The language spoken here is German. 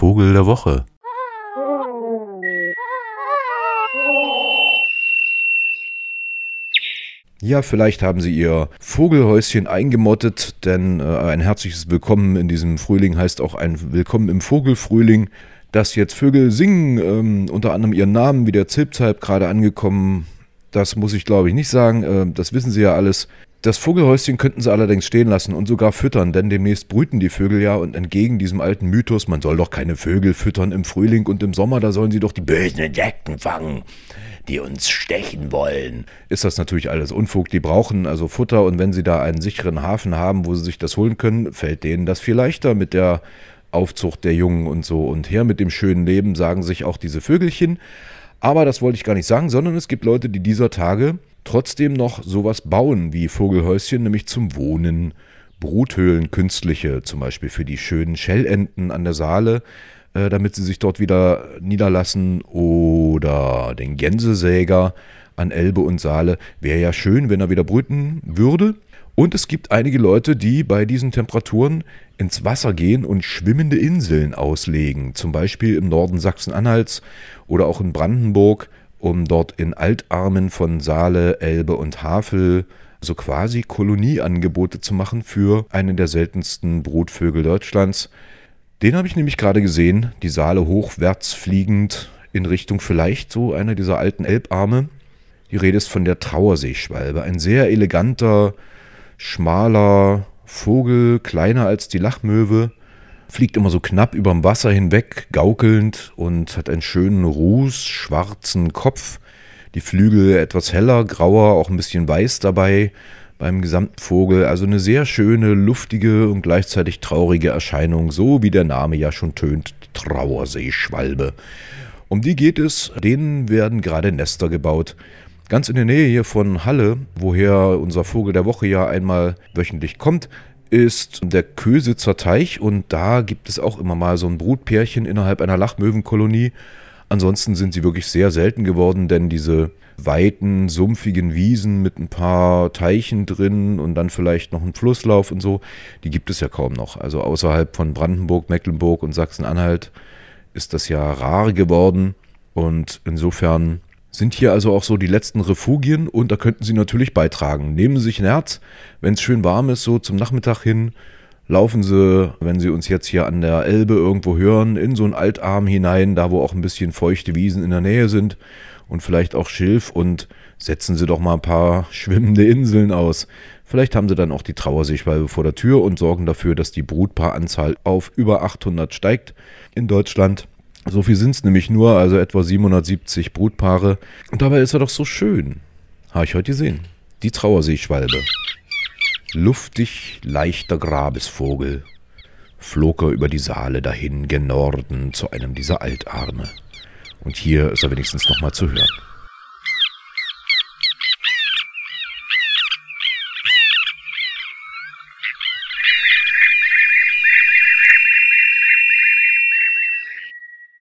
Vogel der Woche. Ja, vielleicht haben Sie Ihr Vogelhäuschen eingemottet, denn äh, ein herzliches Willkommen in diesem Frühling heißt auch ein Willkommen im Vogelfrühling. Dass jetzt Vögel singen, ähm, unter anderem ihren Namen, wie der Zilpzalp gerade angekommen, das muss ich glaube ich nicht sagen, äh, das wissen Sie ja alles. Das Vogelhäuschen könnten sie allerdings stehen lassen und sogar füttern, denn demnächst brüten die Vögel ja und entgegen diesem alten Mythos, man soll doch keine Vögel füttern im Frühling und im Sommer, da sollen sie doch die bösen Insekten fangen, die uns stechen wollen. Ist das natürlich alles Unfug, die brauchen also Futter und wenn sie da einen sicheren Hafen haben, wo sie sich das holen können, fällt denen das viel leichter mit der Aufzucht der Jungen und so und her mit dem schönen Leben, sagen sich auch diese Vögelchen. Aber das wollte ich gar nicht sagen, sondern es gibt Leute, die dieser Tage trotzdem noch sowas bauen wie Vogelhäuschen, nämlich zum Wohnen, Bruthöhlen, künstliche, zum Beispiel für die schönen Schellenten an der Saale, äh, damit sie sich dort wieder niederlassen, oder den Gänsesäger an Elbe und Saale. Wäre ja schön, wenn er wieder brüten würde. Und es gibt einige Leute, die bei diesen Temperaturen ins Wasser gehen und schwimmende Inseln auslegen, zum Beispiel im Norden Sachsen-Anhalts oder auch in Brandenburg um dort in Altarmen von Saale, Elbe und Havel so quasi Kolonieangebote zu machen für einen der seltensten Brutvögel Deutschlands. Den habe ich nämlich gerade gesehen, die Saale hochwärts fliegend in Richtung vielleicht so einer dieser alten Elbarme. Die Rede ist von der Trauerseeschwalbe, ein sehr eleganter, schmaler Vogel, kleiner als die Lachmöwe, fliegt immer so knapp überm Wasser hinweg, gaukelnd und hat einen schönen ruß schwarzen Kopf. Die Flügel etwas heller, grauer, auch ein bisschen weiß dabei beim gesamten Vogel. Also eine sehr schöne, luftige und gleichzeitig traurige Erscheinung, so wie der Name ja schon tönt, Trauerseeschwalbe. Um die geht es, denen werden gerade Nester gebaut. Ganz in der Nähe hier von Halle, woher unser Vogel der Woche ja einmal wöchentlich kommt, ist der Kösitzer Teich und da gibt es auch immer mal so ein Brutpärchen innerhalb einer Lachmöwenkolonie. Ansonsten sind sie wirklich sehr selten geworden, denn diese weiten, sumpfigen Wiesen mit ein paar Teichen drin und dann vielleicht noch ein Flusslauf und so, die gibt es ja kaum noch. Also außerhalb von Brandenburg, Mecklenburg und Sachsen-Anhalt ist das ja rar geworden und insofern sind hier also auch so die letzten Refugien und da könnten Sie natürlich beitragen. Nehmen Sie sich ein Herz, wenn es schön warm ist, so zum Nachmittag hin, laufen Sie, wenn Sie uns jetzt hier an der Elbe irgendwo hören, in so einen Altarm hinein, da wo auch ein bisschen feuchte Wiesen in der Nähe sind und vielleicht auch Schilf und setzen Sie doch mal ein paar schwimmende Inseln aus. Vielleicht haben Sie dann auch die Trauerseeschwalbe vor der Tür und sorgen dafür, dass die Brutpaaranzahl auf über 800 steigt in Deutschland. So viel sind es nämlich nur, also etwa 770 Brutpaare. Und dabei ist er doch so schön. Habe ich heute gesehen. Die Trauerseeschwalbe. Luftig, leichter Grabesvogel. Flog er über die Saale dahin gen Norden zu einem dieser Altarme. Und hier ist er wenigstens nochmal zu hören.